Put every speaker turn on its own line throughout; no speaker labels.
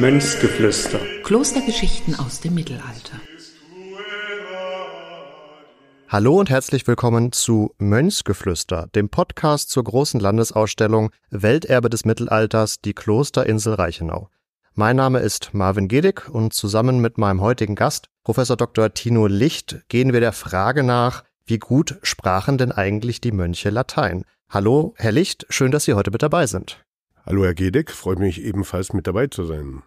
Mönchsgeflüster.
Klostergeschichten aus dem Mittelalter.
Hallo und herzlich willkommen zu Mönchsgeflüster, dem Podcast zur großen Landesausstellung Welterbe des Mittelalters, die Klosterinsel Reichenau. Mein Name ist Marvin Gedig und zusammen mit meinem heutigen Gast, Professor Dr. Tino Licht, gehen wir der Frage nach, wie gut sprachen denn eigentlich die Mönche Latein? Hallo, Herr Licht, schön, dass Sie heute mit dabei sind.
Hallo, Herr Gedig, freut mich ebenfalls mit dabei zu sein.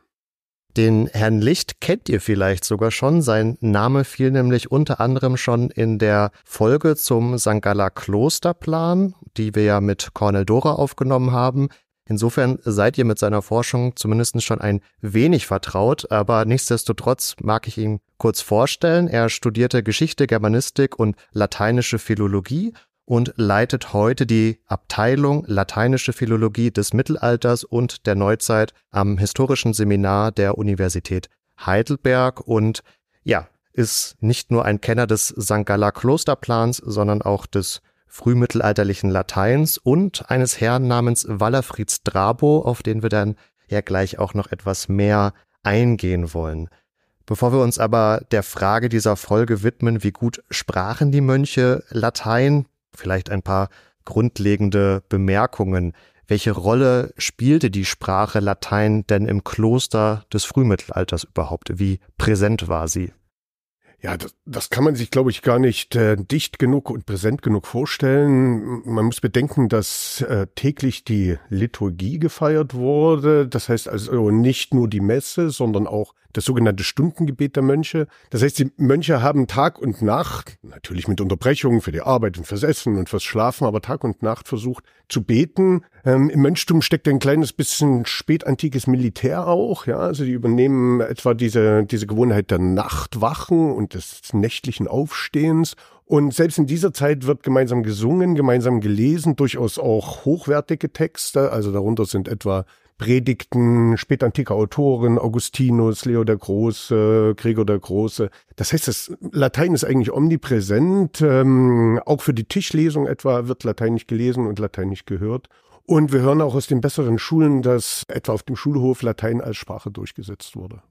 Den Herrn Licht kennt ihr vielleicht sogar schon. Sein Name fiel nämlich unter anderem schon in der Folge zum St. Galler Klosterplan, die wir ja mit Cornel Dora aufgenommen haben. Insofern seid ihr mit seiner Forschung zumindest schon ein wenig vertraut, aber nichtsdestotrotz mag ich ihn kurz vorstellen. Er studierte Geschichte, Germanistik und lateinische Philologie und leitet heute die Abteilung Lateinische Philologie des Mittelalters und der Neuzeit am Historischen Seminar der Universität Heidelberg und ja, ist nicht nur ein Kenner des St. Galler Klosterplans, sondern auch des frühmittelalterlichen Lateins und eines Herrn namens Wallerfried Strabo, auf den wir dann ja gleich auch noch etwas mehr eingehen wollen. Bevor wir uns aber der Frage dieser Folge widmen, wie gut sprachen die Mönche Latein, vielleicht ein paar grundlegende Bemerkungen. Welche Rolle spielte die Sprache Latein denn im Kloster des Frühmittelalters überhaupt? Wie präsent war sie?
Ja, das, das kann man sich, glaube ich, gar nicht äh, dicht genug und präsent genug vorstellen. Man muss bedenken, dass äh, täglich die Liturgie gefeiert wurde. Das heißt also nicht nur die Messe, sondern auch das sogenannte Stundengebet der Mönche. Das heißt, die Mönche haben Tag und Nacht, natürlich mit Unterbrechungen für die Arbeit und fürs Essen und fürs Schlafen, aber Tag und Nacht versucht zu beten. Ähm, Im Mönchtum steckt ein kleines bisschen spätantikes Militär auch. Ja, also die übernehmen etwa diese, diese Gewohnheit der Nachtwachen und des nächtlichen Aufstehens. Und selbst in dieser Zeit wird gemeinsam gesungen, gemeinsam gelesen, durchaus auch hochwertige Texte. Also darunter sind etwa Predigten spätantiker Autoren, Augustinus, Leo der Große, Gregor der Große. Das heißt, das Latein ist eigentlich omnipräsent. Ähm, auch für die Tischlesung etwa wird Latein nicht gelesen und Latein nicht gehört. Und wir hören auch aus den besseren Schulen, dass etwa auf dem Schulhof Latein als Sprache durchgesetzt wurde.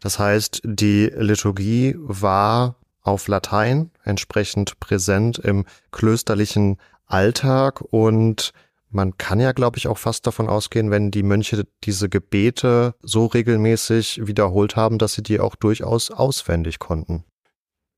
Das heißt, die Liturgie war auf Latein entsprechend präsent im klösterlichen Alltag und man kann ja, glaube ich, auch fast davon ausgehen, wenn die Mönche diese Gebete so regelmäßig wiederholt haben, dass sie die auch durchaus auswendig konnten.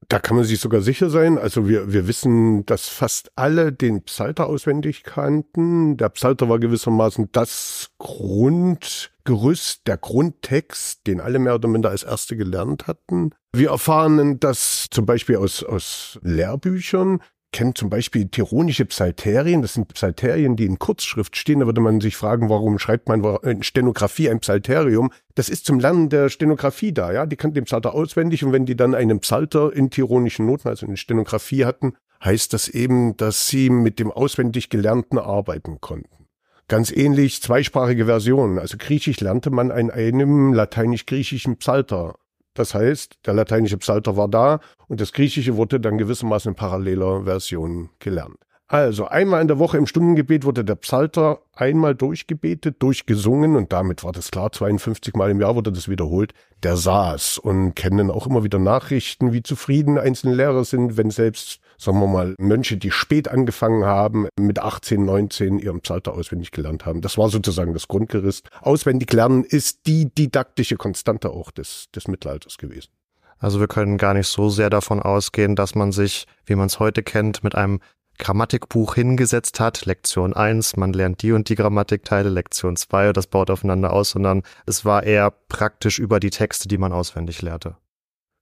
Da kann man sich sogar sicher sein. Also wir, wir wissen, dass fast alle den Psalter auswendig kannten. Der Psalter war gewissermaßen das Grundgerüst, der Grundtext, den alle mehr oder minder als Erste gelernt hatten. Wir erfahren das zum Beispiel aus, aus Lehrbüchern, kennt zum Beispiel tironische Psalterien. Das sind Psalterien, die in Kurzschrift stehen. Da würde man sich fragen, warum schreibt man in Stenografie ein Psalterium? Das ist zum Lernen der Stenografie da, ja. Die kannten den Psalter auswendig und wenn die dann einen Psalter in tironischen Noten, also in Stenografie hatten, heißt das eben, dass sie mit dem auswendig Gelernten arbeiten konnten. Ganz ähnlich zweisprachige Versionen. Also Griechisch lernte man in einem lateinisch-griechischen Psalter das heißt, der lateinische Psalter war da und das Griechische wurde dann gewissermaßen in paralleler Version gelernt. Also einmal in der Woche im Stundengebet wurde der Psalter einmal durchgebetet, durchgesungen und damit war das klar, 52 Mal im Jahr wurde das wiederholt. Der saß und kennen auch immer wieder Nachrichten, wie zufrieden einzelne Lehrer sind, wenn selbst sagen wir mal, Mönche, die spät angefangen haben, mit 18, 19 ihren Psalter auswendig gelernt haben. Das war sozusagen das Grundgerüst. Auswendig lernen ist die didaktische Konstante auch des, des Mittelalters gewesen.
Also wir können gar nicht so sehr davon ausgehen, dass man sich, wie man es heute kennt, mit einem Grammatikbuch hingesetzt hat, Lektion 1, man lernt die und die Grammatikteile, Lektion 2, das baut aufeinander aus, sondern es war eher praktisch über die Texte, die man auswendig lehrte.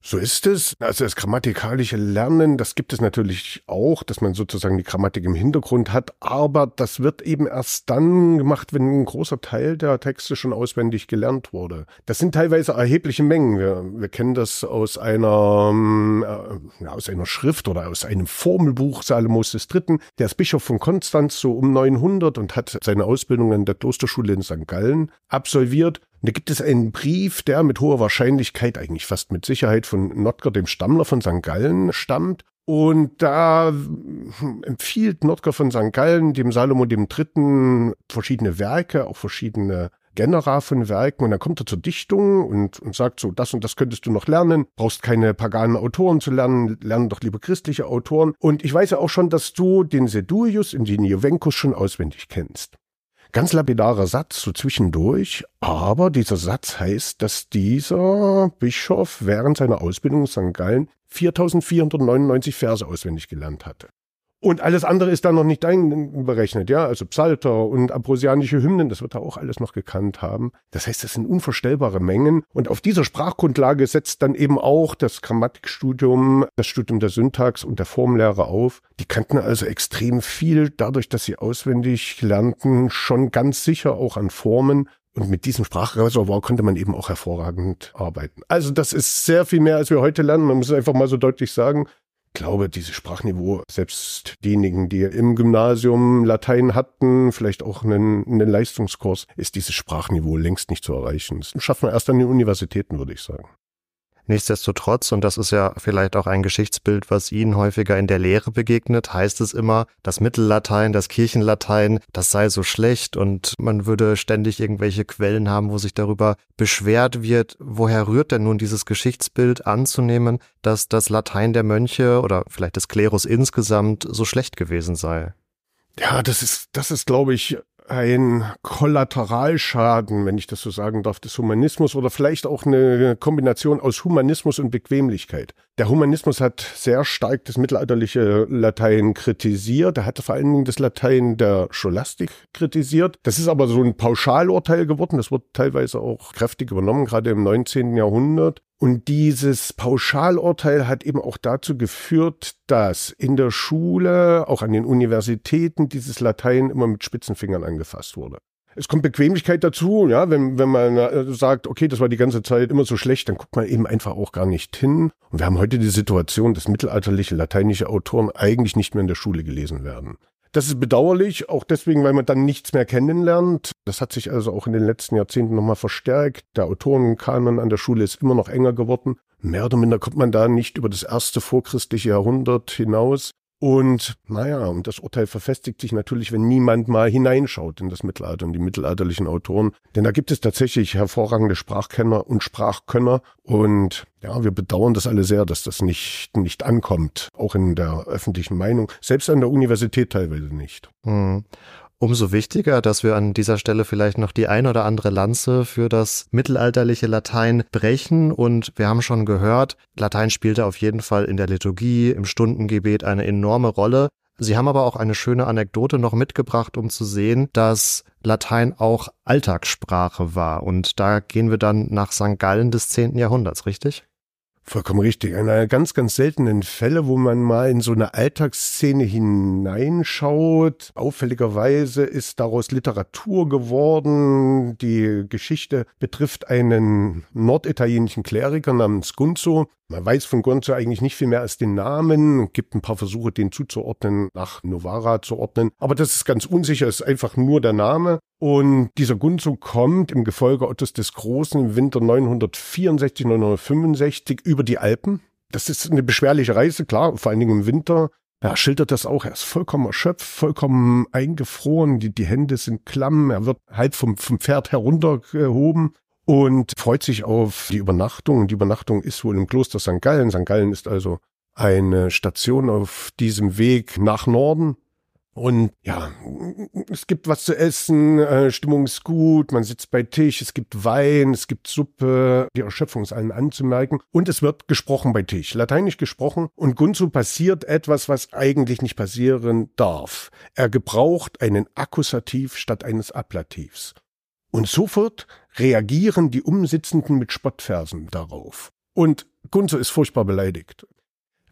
So ist es. Also das grammatikalische Lernen, das gibt es natürlich auch, dass man sozusagen die Grammatik im Hintergrund hat, aber das wird eben erst dann gemacht, wenn ein großer Teil der Texte schon auswendig gelernt wurde. Das sind teilweise erhebliche Mengen. Wir, wir kennen das aus einer, äh, aus einer Schrift oder aus einem Formelbuch Salomos III. Der ist Bischof von Konstanz so um 900 und hat seine Ausbildung an der Klosterschule in St. Gallen absolviert und da gibt es einen Brief, der mit hoher Wahrscheinlichkeit, eigentlich fast mit Sicherheit von Notker, dem Stammler von St. Gallen, stammt. Und da hm, empfiehlt Notker von St. Gallen dem Salomo Dritten verschiedene Werke, auch verschiedene Genera von Werken und dann kommt er zur Dichtung und, und sagt so, das und das könntest du noch lernen, brauchst keine paganen Autoren zu lernen, lernen doch lieber christliche Autoren. Und ich weiß ja auch schon, dass du den Seduius und den Jovenkus schon auswendig kennst. Ganz lapidarer Satz so zwischendurch, aber dieser Satz heißt, dass dieser Bischof während seiner Ausbildung in St. Gallen 4499 Verse auswendig gelernt hatte. Und alles andere ist da noch nicht einberechnet, ja, also Psalter und ambrosianische Hymnen, das wird er auch alles noch gekannt haben. Das heißt, das sind unvorstellbare Mengen. Und auf dieser Sprachgrundlage setzt dann eben auch das Grammatikstudium, das Studium der Syntax und der Formlehre auf. Die kannten also extrem viel, dadurch, dass sie auswendig lernten, schon ganz sicher auch an Formen. Und mit diesem Sprachreservoir konnte man eben auch hervorragend arbeiten. Also das ist sehr viel mehr, als wir heute lernen. Man muss es einfach mal so deutlich sagen glaube, dieses Sprachniveau, selbst diejenigen, die im Gymnasium Latein hatten, vielleicht auch einen, einen Leistungskurs, ist dieses Sprachniveau längst nicht zu erreichen. Das schafft man erst an den Universitäten, würde ich sagen.
Nichtsdestotrotz, und das ist ja vielleicht auch ein Geschichtsbild, was Ihnen häufiger in der Lehre begegnet, heißt es immer, das Mittellatein, das Kirchenlatein, das sei so schlecht und man würde ständig irgendwelche Quellen haben, wo sich darüber beschwert wird. Woher rührt denn nun dieses Geschichtsbild anzunehmen, dass das Latein der Mönche oder vielleicht des Klerus insgesamt so schlecht gewesen sei?
Ja, das ist, das ist, glaube ich, ein Kollateralschaden, wenn ich das so sagen darf, des Humanismus oder vielleicht auch eine Kombination aus Humanismus und Bequemlichkeit. Der Humanismus hat sehr stark das mittelalterliche Latein kritisiert. Er hatte vor allen Dingen das Latein der Scholastik kritisiert. Das ist aber so ein Pauschalurteil geworden. Das wird teilweise auch kräftig übernommen, gerade im 19. Jahrhundert. Und dieses Pauschalurteil hat eben auch dazu geführt, dass in der Schule, auch an den Universitäten, dieses Latein immer mit Spitzenfingern angefasst wurde. Es kommt Bequemlichkeit dazu, ja, wenn, wenn man äh, sagt, okay, das war die ganze Zeit immer so schlecht, dann guckt man eben einfach auch gar nicht hin. Und wir haben heute die Situation, dass mittelalterliche lateinische Autoren eigentlich nicht mehr in der Schule gelesen werden. Das ist bedauerlich, auch deswegen, weil man dann nichts mehr kennenlernt. Das hat sich also auch in den letzten Jahrzehnten nochmal verstärkt. Der Autorenkanon an der Schule ist immer noch enger geworden. Mehr oder minder kommt man da nicht über das erste vorchristliche Jahrhundert hinaus. Und naja, und das Urteil verfestigt sich natürlich, wenn niemand mal hineinschaut in das Mittelalter und die mittelalterlichen Autoren. Denn da gibt es tatsächlich hervorragende Sprachkenner und Sprachkönner. Und ja, wir bedauern das alle sehr, dass das nicht, nicht ankommt, auch in der öffentlichen Meinung, selbst an der Universität teilweise nicht.
Hm. Umso wichtiger, dass wir an dieser Stelle vielleicht noch die ein oder andere Lanze für das mittelalterliche Latein brechen. Und wir haben schon gehört, Latein spielte auf jeden Fall in der Liturgie, im Stundengebet eine enorme Rolle. Sie haben aber auch eine schöne Anekdote noch mitgebracht, um zu sehen, dass Latein auch Alltagssprache war. Und da gehen wir dann nach St. Gallen des 10. Jahrhunderts, richtig?
Vollkommen richtig. Einer ganz, ganz seltenen Fälle, wo man mal in so eine Alltagsszene hineinschaut. Auffälligerweise ist daraus Literatur geworden. Die Geschichte betrifft einen norditalienischen Kleriker namens Gunzo. Man weiß von Gonzo eigentlich nicht viel mehr als den Namen, gibt ein paar Versuche, den zuzuordnen, nach Novara zu ordnen. Aber das ist ganz unsicher, ist einfach nur der Name. Und dieser Gunzo kommt im Gefolge Ottos des Großen im Winter 964, 965 über die Alpen. Das ist eine beschwerliche Reise, klar, vor allen Dingen im Winter. Er schildert das auch, er ist vollkommen erschöpft, vollkommen eingefroren, die, die Hände sind klamm, er wird halb vom, vom Pferd heruntergehoben und freut sich auf die Übernachtung. Die Übernachtung ist wohl im Kloster St. Gallen. St. Gallen ist also eine Station auf diesem Weg nach Norden. Und ja, es gibt was zu essen, äh, Stimmung ist gut, man sitzt bei Tisch, es gibt Wein, es gibt Suppe, die Erschöpfung ist allen anzumerken. Und es wird gesprochen bei Tisch, lateinisch gesprochen. Und Gunzu passiert etwas, was eigentlich nicht passieren darf. Er gebraucht einen Akkusativ statt eines Ablativs. Und sofort reagieren die Umsitzenden mit Spottversen darauf. Und Gunzo ist furchtbar beleidigt.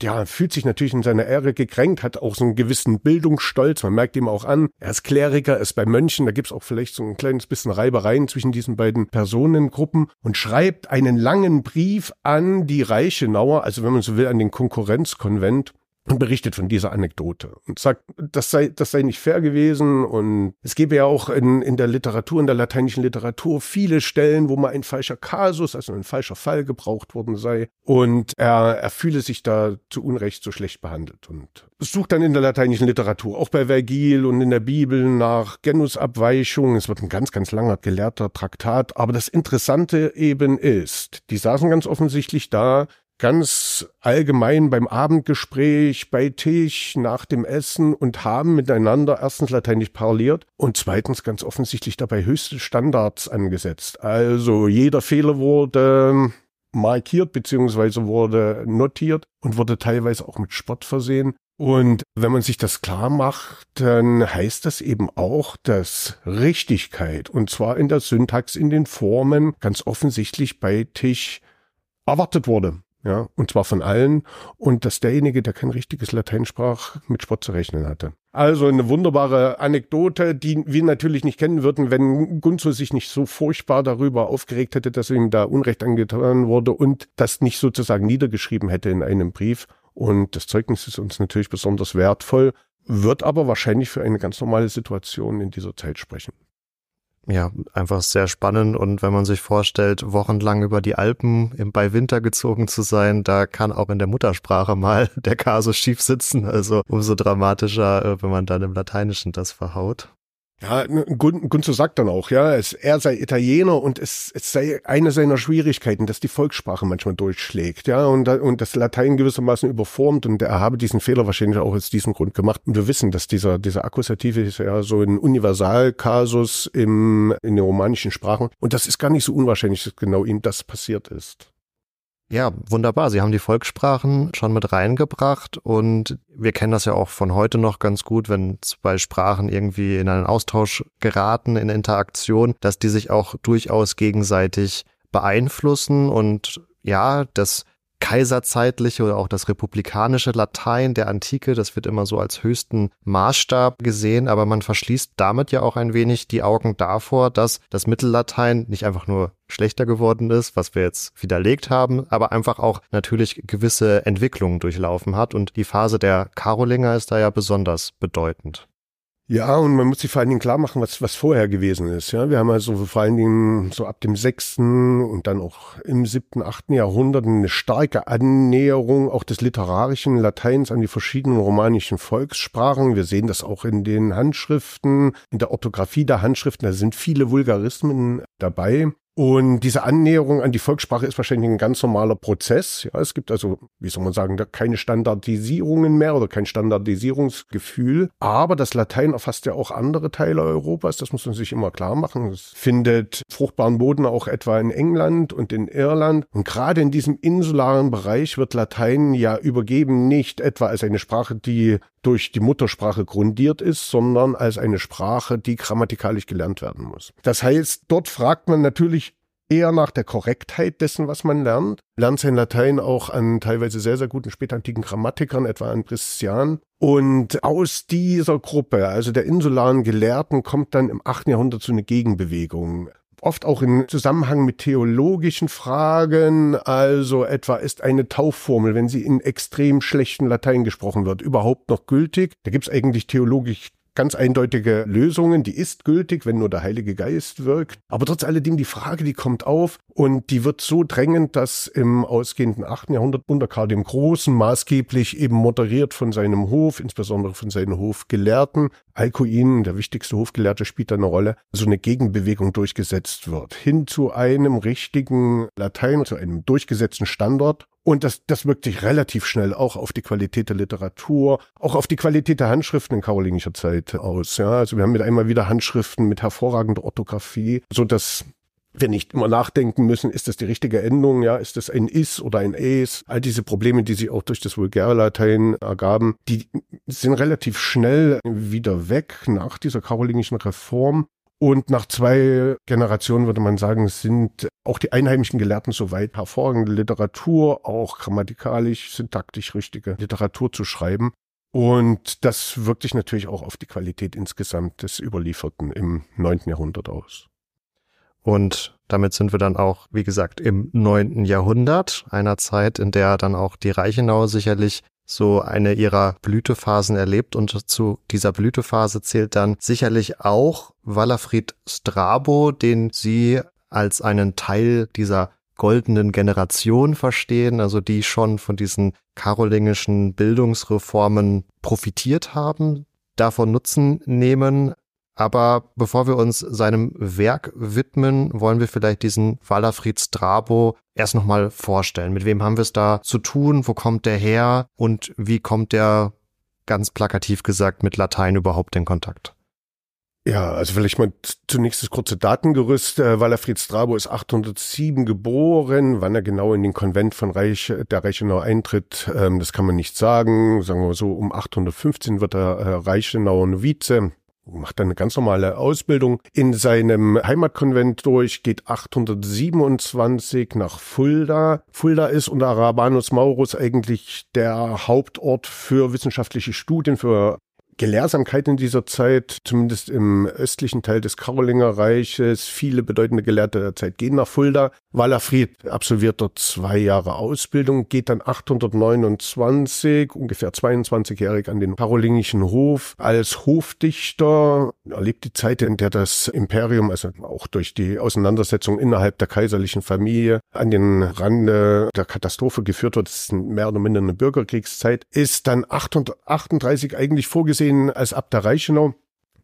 Ja, fühlt sich natürlich in seiner Ehre gekränkt, hat auch so einen gewissen Bildungsstolz. Man merkt ihm auch an, er ist Kleriker, er ist bei Mönchen, da gibt's auch vielleicht so ein kleines bisschen Reibereien zwischen diesen beiden Personengruppen. Und schreibt einen langen Brief an die Reichenauer, also wenn man so will, an den Konkurrenzkonvent und berichtet von dieser Anekdote und sagt, das sei, das sei nicht fair gewesen und es gebe ja auch in, in der Literatur, in der lateinischen Literatur viele Stellen, wo mal ein falscher Kasus, also ein falscher Fall gebraucht worden sei und er, er fühle sich da zu Unrecht so schlecht behandelt und sucht dann in der lateinischen Literatur, auch bei Vergil und in der Bibel nach Genusabweichungen. Es wird ein ganz, ganz langer gelehrter Traktat, aber das Interessante eben ist, die saßen ganz offensichtlich da, ganz allgemein beim Abendgespräch, bei Tisch, nach dem Essen und haben miteinander erstens lateinisch parliert und zweitens ganz offensichtlich dabei höchste Standards angesetzt. Also jeder Fehler wurde markiert beziehungsweise wurde notiert und wurde teilweise auch mit Sport versehen. Und wenn man sich das klar macht, dann heißt das eben auch, dass Richtigkeit, und zwar in der Syntax, in den Formen, ganz offensichtlich bei Tisch erwartet wurde ja, und zwar von allen, und dass derjenige, der kein richtiges Latein sprach, mit Spott zu rechnen hatte. Also eine wunderbare Anekdote, die wir natürlich nicht kennen würden, wenn Gunzo sich nicht so furchtbar darüber aufgeregt hätte, dass ihm da Unrecht angetan wurde und das nicht sozusagen niedergeschrieben hätte in einem Brief. Und das Zeugnis ist uns natürlich besonders wertvoll, wird aber wahrscheinlich für eine ganz normale Situation in dieser Zeit sprechen
ja, einfach sehr spannend. Und wenn man sich vorstellt, wochenlang über die Alpen im, bei Winter gezogen zu sein, da kann auch in der Muttersprache mal der Kasus schief sitzen. Also umso dramatischer, äh, wenn man dann im Lateinischen das verhaut.
Ja, Gun Gunzo sagt dann auch, ja, es, er sei Italiener und es, es sei eine seiner Schwierigkeiten, dass die Volkssprache manchmal durchschlägt, ja, und, und das Latein gewissermaßen überformt und er habe diesen Fehler wahrscheinlich auch aus diesem Grund gemacht. Und wir wissen, dass dieser, dieser Akkusative ist ja so ein Universalkasus im, in den romanischen Sprachen und das ist gar nicht so unwahrscheinlich, dass genau ihm das passiert ist.
Ja, wunderbar. Sie haben die Volkssprachen schon mit reingebracht und wir kennen das ja auch von heute noch ganz gut, wenn zwei Sprachen irgendwie in einen Austausch geraten, in Interaktion, dass die sich auch durchaus gegenseitig beeinflussen und ja, das kaiserzeitliche oder auch das republikanische Latein der Antike, das wird immer so als höchsten Maßstab gesehen, aber man verschließt damit ja auch ein wenig die Augen davor, dass das Mittellatein nicht einfach nur schlechter geworden ist, was wir jetzt widerlegt haben, aber einfach auch natürlich gewisse Entwicklungen durchlaufen hat und die Phase der Karolinger ist da ja besonders bedeutend.
Ja, und man muss sich vor allen Dingen klar machen, was, was vorher gewesen ist. Ja, wir haben also vor allen Dingen so ab dem sechsten und dann auch im siebten, achten Jahrhundert eine starke Annäherung auch des literarischen Lateins an die verschiedenen romanischen Volkssprachen. Wir sehen das auch in den Handschriften, in der Orthographie der Handschriften. Da sind viele Vulgarismen dabei. Und diese Annäherung an die Volkssprache ist wahrscheinlich ein ganz normaler Prozess. Ja, es gibt also, wie soll man sagen, keine Standardisierungen mehr oder kein Standardisierungsgefühl. Aber das Latein erfasst ja auch andere Teile Europas. Das muss man sich immer klar machen. Es findet fruchtbaren Boden auch etwa in England und in Irland. Und gerade in diesem insularen Bereich wird Latein ja übergeben nicht etwa als eine Sprache, die durch die Muttersprache grundiert ist, sondern als eine Sprache, die grammatikalisch gelernt werden muss. Das heißt, dort fragt man natürlich eher nach der Korrektheit dessen, was man lernt. Lernt sein Latein auch an teilweise sehr, sehr guten spätantiken Grammatikern, etwa an Christian. Und aus dieser Gruppe, also der insularen Gelehrten, kommt dann im 8. Jahrhundert so eine Gegenbewegung oft auch in Zusammenhang mit theologischen Fragen, also etwa ist eine Taufformel, wenn sie in extrem schlechten Latein gesprochen wird, überhaupt noch gültig? Da gibt es eigentlich theologisch ganz eindeutige Lösungen, die ist gültig, wenn nur der Heilige Geist wirkt. Aber trotz alledem, die Frage, die kommt auf und die wird so drängend, dass im ausgehenden 8. Jahrhundert unter Karl dem Großen maßgeblich eben moderiert von seinem Hof, insbesondere von seinen Hofgelehrten, Alcuin, der wichtigste Hofgelehrte, spielt da eine Rolle, so eine Gegenbewegung durchgesetzt wird, hin zu einem richtigen Latein, zu einem durchgesetzten Standort und das, das wirkt sich relativ schnell auch auf die Qualität der Literatur, auch auf die Qualität der Handschriften in karolingischer Zeit aus. Ja, also wir haben mit einmal wieder Handschriften mit hervorragender Orthographie, so dass wir nicht immer nachdenken müssen, ist das die richtige Endung, ja, ist das ein Is oder ein Es? All diese Probleme, die sich auch durch das Vulgärlatein ergaben, die sind relativ schnell wieder weg nach dieser karolingischen Reform. Und nach zwei Generationen würde man sagen, sind auch die einheimischen Gelehrten soweit, hervorragende Literatur, auch grammatikalisch, syntaktisch richtige Literatur zu schreiben. Und das wirkt sich natürlich auch auf die Qualität insgesamt des Überlieferten im neunten Jahrhundert aus.
Und damit sind wir dann auch, wie gesagt, im neunten Jahrhundert, einer Zeit, in der dann auch die Reichenau sicherlich so eine ihrer Blütephasen erlebt und zu dieser Blütephase zählt dann sicherlich auch Walafried Strabo, den sie als einen Teil dieser goldenen Generation verstehen, also die schon von diesen karolingischen Bildungsreformen profitiert haben, davon Nutzen nehmen. Aber bevor wir uns seinem Werk widmen, wollen wir vielleicht diesen Walafried Strabo erst nochmal vorstellen. Mit wem haben wir es da zu tun? Wo kommt der her? Und wie kommt der, ganz plakativ gesagt, mit Latein überhaupt in Kontakt?
Ja, also vielleicht mal zunächst das kurze Datengerüst. Äh, Strabo ist 807 geboren. Wann er genau in den Konvent von Reich, der Reichenau eintritt, ähm, das kann man nicht sagen. Sagen wir so, um 815 wird er äh, Reichenauer Novize macht dann eine ganz normale Ausbildung in seinem Heimatkonvent durch, geht 827 nach Fulda. Fulda ist unter Arabanus Maurus eigentlich der Hauptort für wissenschaftliche Studien, für Gelehrsamkeit in dieser Zeit, zumindest im östlichen Teil des Karolingerreiches. Viele bedeutende Gelehrte der Zeit gehen nach Fulda. Walafried absolviert dort zwei Jahre Ausbildung, geht dann 829, ungefähr 22-jährig an den karolingischen Hof als Hofdichter, erlebt die Zeit, in der das Imperium, also auch durch die Auseinandersetzung innerhalb der kaiserlichen Familie, an den Rande der Katastrophe geführt wird. Das ist mehr oder minder eine Bürgerkriegszeit, ist dann 838 eigentlich vorgesehen als Abt der Reichenau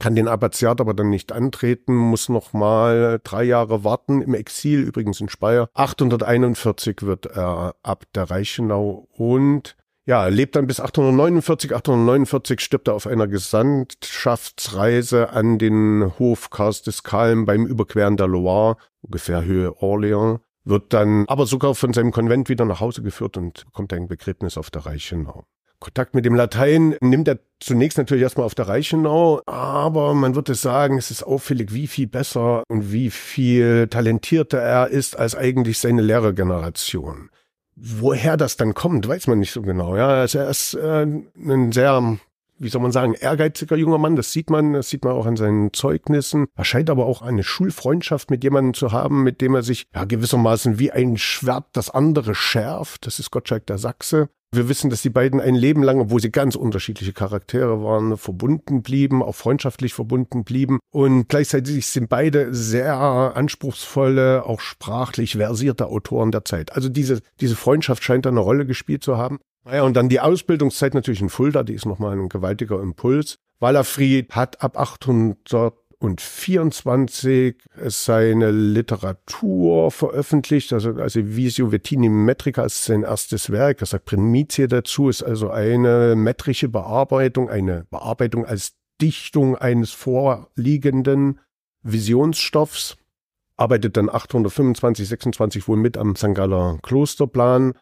kann den Abbatiat aber dann nicht antreten, muss noch mal drei Jahre warten im Exil, übrigens in Speyer. 841 wird er ab der Reichenau und ja, lebt dann bis 849. 849 stirbt er auf einer Gesandtschaftsreise an den Hof Karls des Kalm beim Überqueren der Loire, ungefähr Höhe Orléans, wird dann aber sogar von seinem Konvent wieder nach Hause geführt und bekommt ein Begräbnis auf der Reichenau. Kontakt mit dem Latein nimmt er zunächst natürlich erstmal auf der Reichenau, aber man würde sagen, es ist auffällig, wie viel besser und wie viel talentierter er ist als eigentlich seine Lehrergeneration. Woher das dann kommt, weiß man nicht so genau. Ja, also er ist äh, ein sehr wie soll man sagen, ehrgeiziger junger Mann. Das sieht man, das sieht man auch an seinen Zeugnissen. Er scheint aber auch eine Schulfreundschaft mit jemandem zu haben, mit dem er sich ja gewissermaßen wie ein Schwert das andere schärft. Das ist Gottschalk der Sachse. Wir wissen, dass die beiden ein Leben lang, obwohl sie ganz unterschiedliche Charaktere waren, verbunden blieben, auch freundschaftlich verbunden blieben. Und gleichzeitig sind beide sehr anspruchsvolle, auch sprachlich versierte Autoren der Zeit. Also diese, diese Freundschaft scheint da eine Rolle gespielt zu haben. Naja, und dann die Ausbildungszeit natürlich in Fulda, die ist nochmal ein gewaltiger Impuls. Wallerfried hat ab 800 und 24 seine Literatur veröffentlicht, also, also Visio Vettini Metrica ist sein erstes Werk, er sagt Primitie dazu, ist also eine metrische Bearbeitung, eine Bearbeitung als Dichtung eines vorliegenden Visionsstoffs, arbeitet dann 825, 26 wohl mit am St. Galler Klosterplan,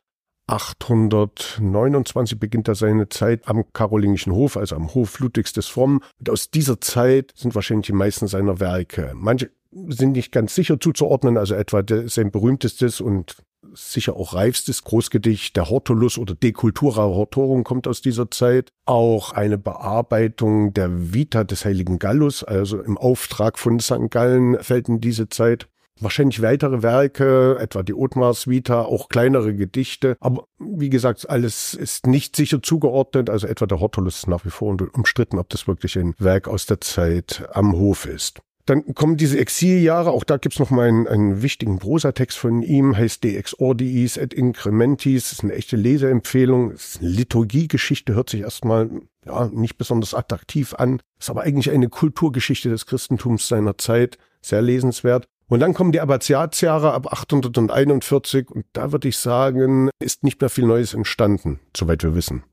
829 beginnt er seine Zeit am Karolingischen Hof, also am Hof Ludwigs des Frommen. Und aus dieser Zeit sind wahrscheinlich die meisten seiner Werke. Manche sind nicht ganz sicher zuzuordnen, also etwa sein berühmtestes und sicher auch reifstes Großgedicht, der Hortulus oder De Cultura Hortorum kommt aus dieser Zeit. Auch eine Bearbeitung der Vita des heiligen Gallus, also im Auftrag von St. Gallen, fällt in diese Zeit wahrscheinlich weitere Werke, etwa die Othmars Vita, auch kleinere Gedichte. Aber wie gesagt, alles ist nicht sicher zugeordnet. Also etwa der Hortulus ist nach wie vor umstritten, ob das wirklich ein Werk aus der Zeit am Hof ist. Dann kommen diese Exiljahre, auch da gibt's noch mal einen, einen wichtigen Prosatext von ihm, heißt De Exordiis et Incrementis, das ist eine echte Leseempfehlung, ist eine Liturgiegeschichte, hört sich erstmal ja, nicht besonders attraktiv an, ist aber eigentlich eine Kulturgeschichte des Christentums seiner Zeit, sehr lesenswert. Und dann kommen die Abbatiatsjahre ab 841 und da würde ich sagen, ist nicht mehr viel Neues entstanden, soweit wir wissen.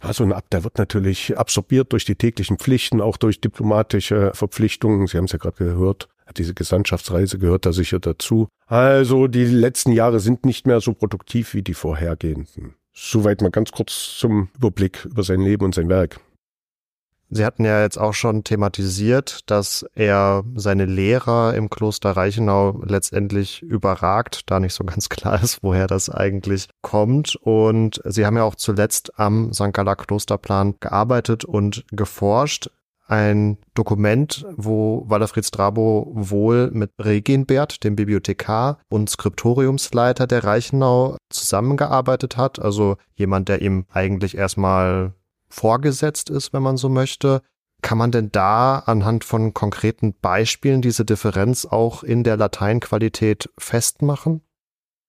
Also ein Abt, der wird natürlich absorbiert durch die täglichen Pflichten, auch durch diplomatische Verpflichtungen. Sie haben es ja gerade gehört, diese Gesandtschaftsreise gehört da sicher dazu. Also die letzten Jahre sind nicht mehr so produktiv wie die vorhergehenden. Soweit mal ganz kurz zum Überblick über sein Leben und sein Werk.
Sie hatten ja jetzt auch schon thematisiert, dass er seine Lehrer im Kloster Reichenau letztendlich überragt, da nicht so ganz klar ist, woher das eigentlich kommt. Und Sie haben ja auch zuletzt am St. Galler Klosterplan gearbeitet und geforscht. ein Dokument, wo Wallerfried Strabo wohl mit Regenbert, dem Bibliothekar und Skriptoriumsleiter der Reichenau zusammengearbeitet hat. Also jemand, der ihm eigentlich erstmal vorgesetzt ist, wenn man so möchte. Kann man denn da anhand von konkreten Beispielen diese Differenz auch in der Lateinqualität festmachen?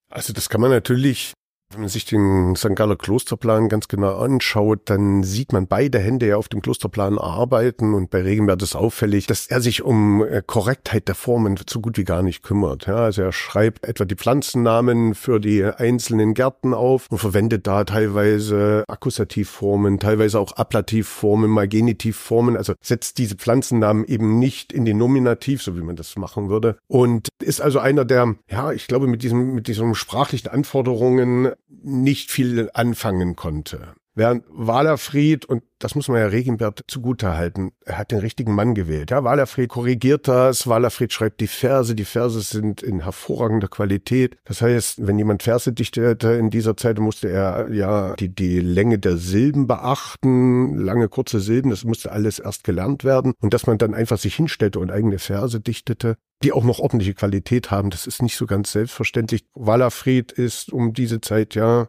Also das kann man natürlich wenn man sich den St. Galler Klosterplan ganz genau anschaut, dann sieht man beide Hände ja auf dem Klosterplan arbeiten und bei Regenbert ist auffällig, dass er sich um äh, Korrektheit der Formen so gut wie gar nicht kümmert. Ja, also er schreibt etwa die Pflanzennamen für die einzelnen Gärten auf und verwendet da teilweise Akkusativformen, teilweise auch Ablativformen, mal Genitivformen, also setzt diese Pflanzennamen eben nicht in den Nominativ, so wie man das machen würde und ist also einer der, ja, ich glaube mit diesem, mit diesen sprachlichen Anforderungen nicht viel anfangen konnte. Während Walerfried, und das muss man ja Regenbert zugutehalten, er hat den richtigen Mann gewählt. Ja, Walerfried korrigiert das, Walerfried schreibt die Verse, die Verse sind in hervorragender Qualität. Das heißt, wenn jemand Verse dichtete in dieser Zeit, musste er ja die, die Länge der Silben beachten, lange, kurze Silben, das musste alles erst gelernt werden. Und dass man dann einfach sich hinstellte und eigene Verse dichtete, die auch noch ordentliche Qualität haben, das ist nicht so ganz selbstverständlich. Walerfried ist um diese Zeit ja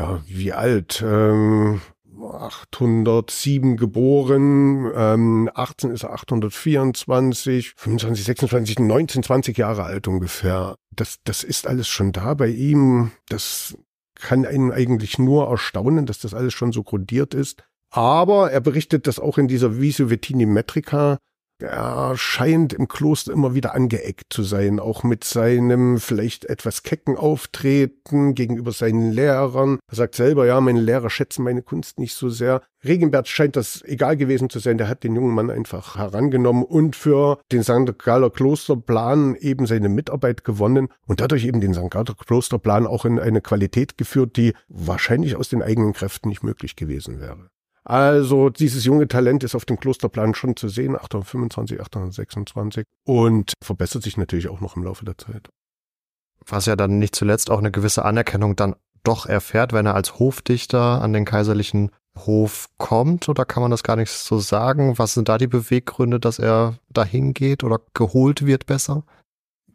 ja, wie alt? Ähm, 807 geboren, ähm, 18 ist er 824, 25, 26, 19, 20 Jahre alt ungefähr. Das, das ist alles schon da bei ihm. Das kann einen eigentlich nur erstaunen, dass das alles schon so grundiert ist. Aber er berichtet das auch in dieser Visio Vettini Metrica, er scheint im Kloster immer wieder angeeckt zu sein, auch mit seinem vielleicht etwas kecken Auftreten gegenüber seinen Lehrern. Er sagt selber, ja, meine Lehrer schätzen meine Kunst nicht so sehr. Regenbert scheint das egal gewesen zu sein, der hat den jungen Mann einfach herangenommen und für den St. Galler Klosterplan eben seine Mitarbeit gewonnen und dadurch eben den St. Galler Klosterplan auch in eine Qualität geführt, die wahrscheinlich aus den eigenen Kräften nicht möglich gewesen wäre. Also dieses junge Talent ist auf dem Klosterplan schon zu sehen, 825, 826 und verbessert sich natürlich auch noch im Laufe der Zeit.
Was ja dann nicht zuletzt auch eine gewisse Anerkennung dann doch erfährt, wenn er als Hofdichter an den kaiserlichen Hof kommt, oder kann man das gar nicht so sagen? Was sind da die Beweggründe, dass er dahin geht oder geholt wird besser?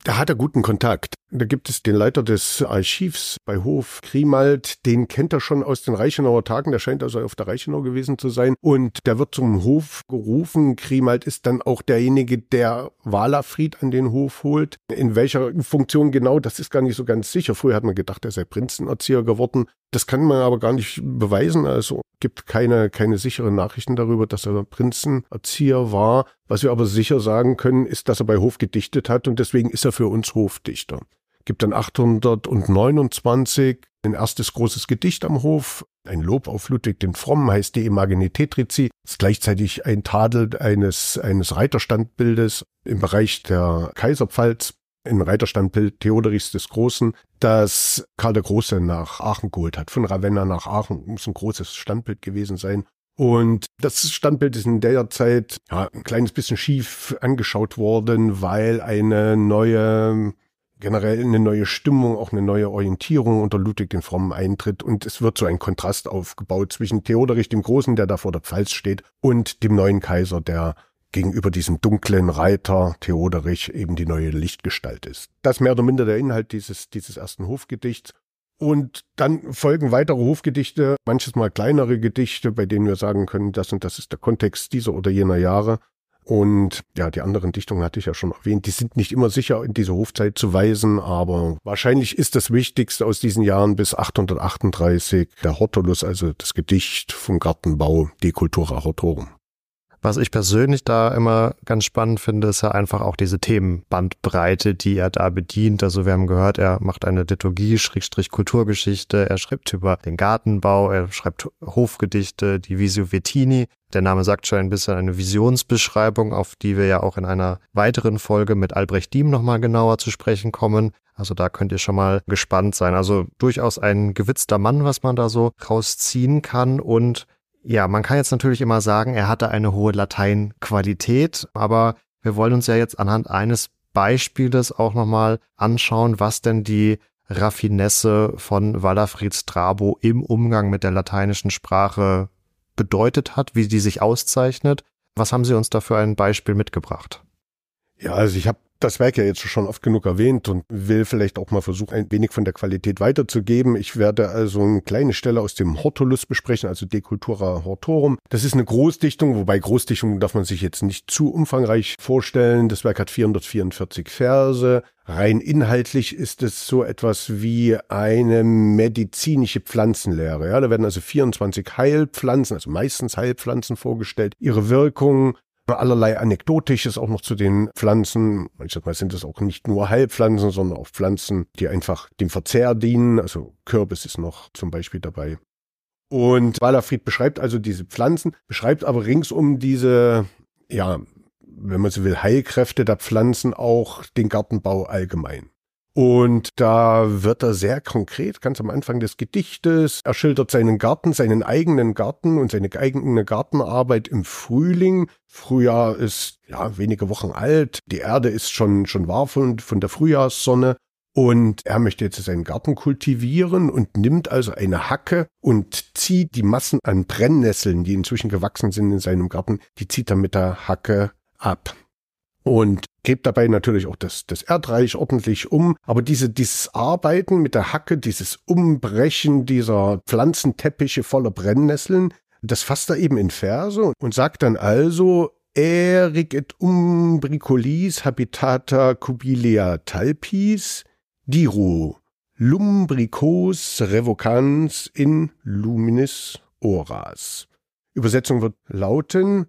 Da hat er guten Kontakt. Da gibt es den Leiter des Archivs bei Hof, Grimald, den kennt er schon aus den Reichenauer Tagen, der scheint also auf der Reichenau gewesen zu sein. Und der wird zum Hof gerufen. Grimald ist dann auch derjenige, der Walafried an den Hof holt. In welcher Funktion genau, das ist gar nicht so ganz sicher. Früher hat man gedacht, er sei Prinzenerzieher geworden. Das kann man aber gar nicht beweisen. Also gibt keine, keine sicheren Nachrichten darüber, dass er Prinzenerzieher war. Was wir aber sicher sagen können, ist, dass er bei Hof gedichtet hat und deswegen ist er für uns Hofdichter. Gibt dann 829 ein erstes großes Gedicht am Hof, ein Lob auf Ludwig den Frommen heißt die Imagine Tetrici, ist gleichzeitig ein Tadel eines, eines Reiterstandbildes im Bereich der Kaiserpfalz, ein Reiterstandbild Theoderichs des Großen, das Karl der Große nach Aachen geholt hat. Von Ravenna nach Aachen muss ein großes Standbild gewesen sein. Und das Standbild ist in der Zeit ja, ein kleines bisschen schief angeschaut worden, weil eine neue, generell eine neue Stimmung, auch eine neue Orientierung unter Ludwig den Frommen eintritt. Und es wird so ein Kontrast aufgebaut zwischen Theoderich dem Großen, der da vor der Pfalz steht, und dem neuen Kaiser, der gegenüber diesem dunklen Reiter Theoderich eben die neue Lichtgestalt ist. Das mehr oder minder der Inhalt dieses, dieses ersten Hofgedichts. Und dann folgen weitere Hofgedichte, manches mal kleinere Gedichte, bei denen wir sagen können, das und das ist der Kontext dieser oder jener Jahre. Und ja, die anderen Dichtungen hatte ich ja schon erwähnt, die sind nicht immer sicher in diese Hofzeit zu weisen, aber wahrscheinlich ist das Wichtigste aus diesen Jahren bis 838 der Hortulus, also das Gedicht vom Gartenbau, De Cultura Hortorum.
Was ich persönlich da immer ganz spannend finde, ist ja einfach auch diese Themenbandbreite, die er da bedient. Also wir haben gehört, er macht eine Liturgie, Schrägstrich Kulturgeschichte, er schreibt über den Gartenbau, er schreibt Hofgedichte, die Visio Vettini. Der Name sagt schon ein bisschen eine Visionsbeschreibung, auf die wir ja auch in einer weiteren Folge mit Albrecht Diem nochmal genauer zu sprechen kommen. Also da könnt ihr schon mal gespannt sein. Also durchaus ein gewitzter Mann, was man da so rausziehen kann und ja, man kann jetzt natürlich immer sagen, er hatte eine hohe Lateinqualität, aber wir wollen uns ja jetzt anhand eines Beispieles auch nochmal anschauen, was denn die Raffinesse von Walafried Strabo im Umgang mit der lateinischen Sprache bedeutet hat, wie die sich auszeichnet. Was haben Sie uns da für ein Beispiel mitgebracht?
Ja, also ich habe das Werk ja jetzt schon oft genug erwähnt und will vielleicht auch mal versuchen, ein wenig von der Qualität weiterzugeben. Ich werde also eine kleine Stelle aus dem Hortulus besprechen, also De Cultura Hortorum. Das ist eine Großdichtung, wobei Großdichtung darf man sich jetzt nicht zu umfangreich vorstellen. Das Werk hat 444 Verse. Rein inhaltlich ist es so etwas wie eine medizinische Pflanzenlehre. Ja, da werden also 24 Heilpflanzen, also meistens Heilpflanzen vorgestellt, ihre Wirkung, allerlei Anekdotisches auch noch zu den Pflanzen. Manchmal sind es auch nicht nur Heilpflanzen, sondern auch Pflanzen, die einfach dem Verzehr dienen. Also Kürbis ist noch zum Beispiel dabei. Und Wallerfried beschreibt also diese Pflanzen, beschreibt aber ringsum diese, ja, wenn man so will, Heilkräfte der Pflanzen auch den Gartenbau allgemein. Und da wird er sehr konkret, ganz am Anfang des Gedichtes. Er schildert seinen Garten, seinen eigenen Garten und seine eigene Gartenarbeit im Frühling. Frühjahr ist ja wenige Wochen alt. Die Erde ist schon, schon warm von, von der Frühjahrssonne. Und er möchte jetzt seinen Garten kultivieren und nimmt also eine Hacke und zieht die Massen an Brennnesseln, die inzwischen gewachsen sind in seinem Garten, die zieht er mit der Hacke ab und gräbt dabei natürlich auch das, das Erdreich ordentlich um. Aber diese, dieses Arbeiten mit der Hacke, dieses Umbrechen dieser Pflanzenteppiche voller Brennnesseln, das fasst er eben in Verse und sagt dann also, Eric et umbricolis habitata cubilia talpis, diru lumbricos revocans in luminis oras. Übersetzung wird lauten,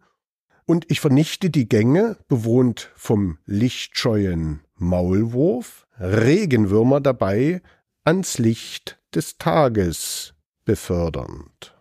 und ich vernichte die Gänge, bewohnt vom lichtscheuen Maulwurf, Regenwürmer dabei ans Licht des Tages befördernd.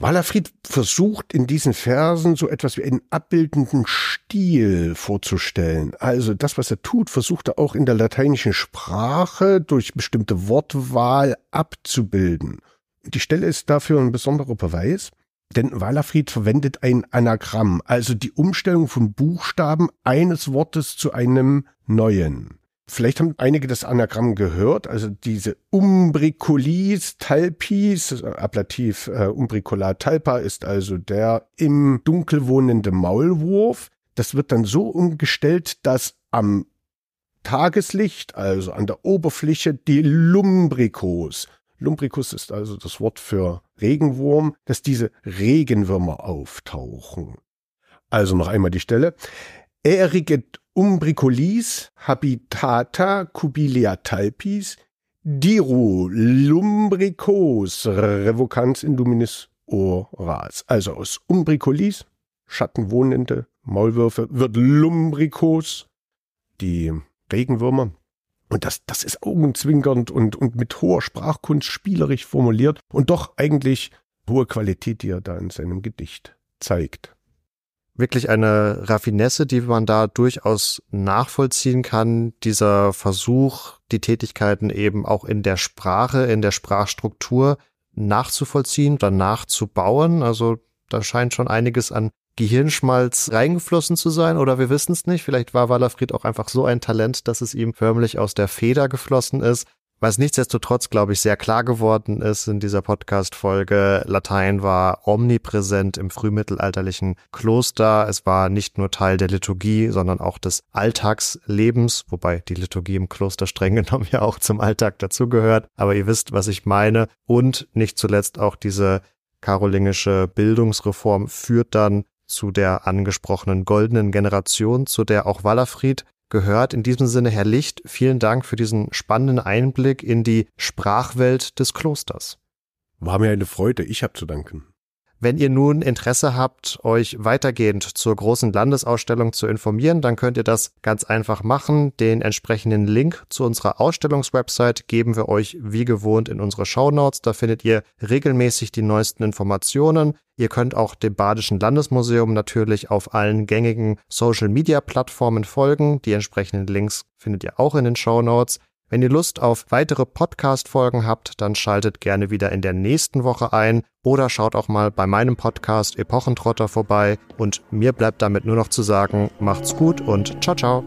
Wallerfried versucht in diesen Versen so etwas wie einen abbildenden Stil vorzustellen. Also das, was er tut, versucht er auch in der lateinischen Sprache durch bestimmte Wortwahl abzubilden. Die Stelle ist dafür ein besonderer Beweis. Denn Wallerfried verwendet ein Anagramm, also die Umstellung von Buchstaben eines Wortes zu einem neuen. Vielleicht haben einige das Anagramm gehört, also diese Umbricolis talpis, ablativ äh, umbricolar talpa ist also der im Dunkel wohnende Maulwurf. Das wird dann so umgestellt, dass am Tageslicht, also an der Oberfläche, die Lumbricos, Lumbricus ist also das Wort für Regenwurm, dass diese Regenwürmer auftauchen. Also noch einmal die Stelle. Eriget umbricolis habitata cubilia talpis diru lumbricos revocans induminis oras. Also aus umbricolis, schattenwohnende Maulwürfe, wird lumbricos, die Regenwürmer, und das, das ist augenzwinkernd und, und mit hoher Sprachkunst spielerisch formuliert und doch eigentlich hohe Qualität, die er da in seinem Gedicht zeigt.
Wirklich eine Raffinesse, die man da durchaus nachvollziehen kann. Dieser Versuch, die Tätigkeiten eben auch in der Sprache, in der Sprachstruktur nachzuvollziehen oder nachzubauen. Also da scheint schon einiges an Gehirnschmalz reingeflossen zu sein oder wir wissen es nicht. Vielleicht war Wallerfried auch einfach so ein Talent, dass es ihm förmlich aus der Feder geflossen ist. Was nichtsdestotrotz, glaube ich, sehr klar geworden ist in dieser Podcast-Folge, Latein war omnipräsent im frühmittelalterlichen Kloster. Es war nicht nur Teil der Liturgie, sondern auch des Alltagslebens, wobei die Liturgie im Kloster streng genommen ja auch zum Alltag dazugehört. Aber ihr wisst, was ich meine. Und nicht zuletzt auch diese karolingische Bildungsreform führt dann zu der angesprochenen goldenen Generation, zu der auch Wallerfried gehört. In diesem Sinne, Herr Licht, vielen Dank für diesen spannenden Einblick in die Sprachwelt des Klosters.
War mir eine Freude, ich habe zu danken.
Wenn ihr nun Interesse habt, euch weitergehend zur großen Landesausstellung zu informieren, dann könnt ihr das ganz einfach machen. Den entsprechenden Link zu unserer Ausstellungswebsite geben wir euch wie gewohnt in unsere Shownotes. Da findet ihr regelmäßig die neuesten Informationen. Ihr könnt auch dem Badischen Landesmuseum natürlich auf allen gängigen Social Media Plattformen folgen. Die entsprechenden Links findet ihr auch in den Shownotes. Wenn ihr Lust auf weitere Podcast-Folgen habt, dann schaltet gerne wieder in der nächsten Woche ein oder schaut auch mal bei meinem Podcast Epochentrotter vorbei. Und mir bleibt damit nur noch zu sagen, macht's gut und ciao, ciao.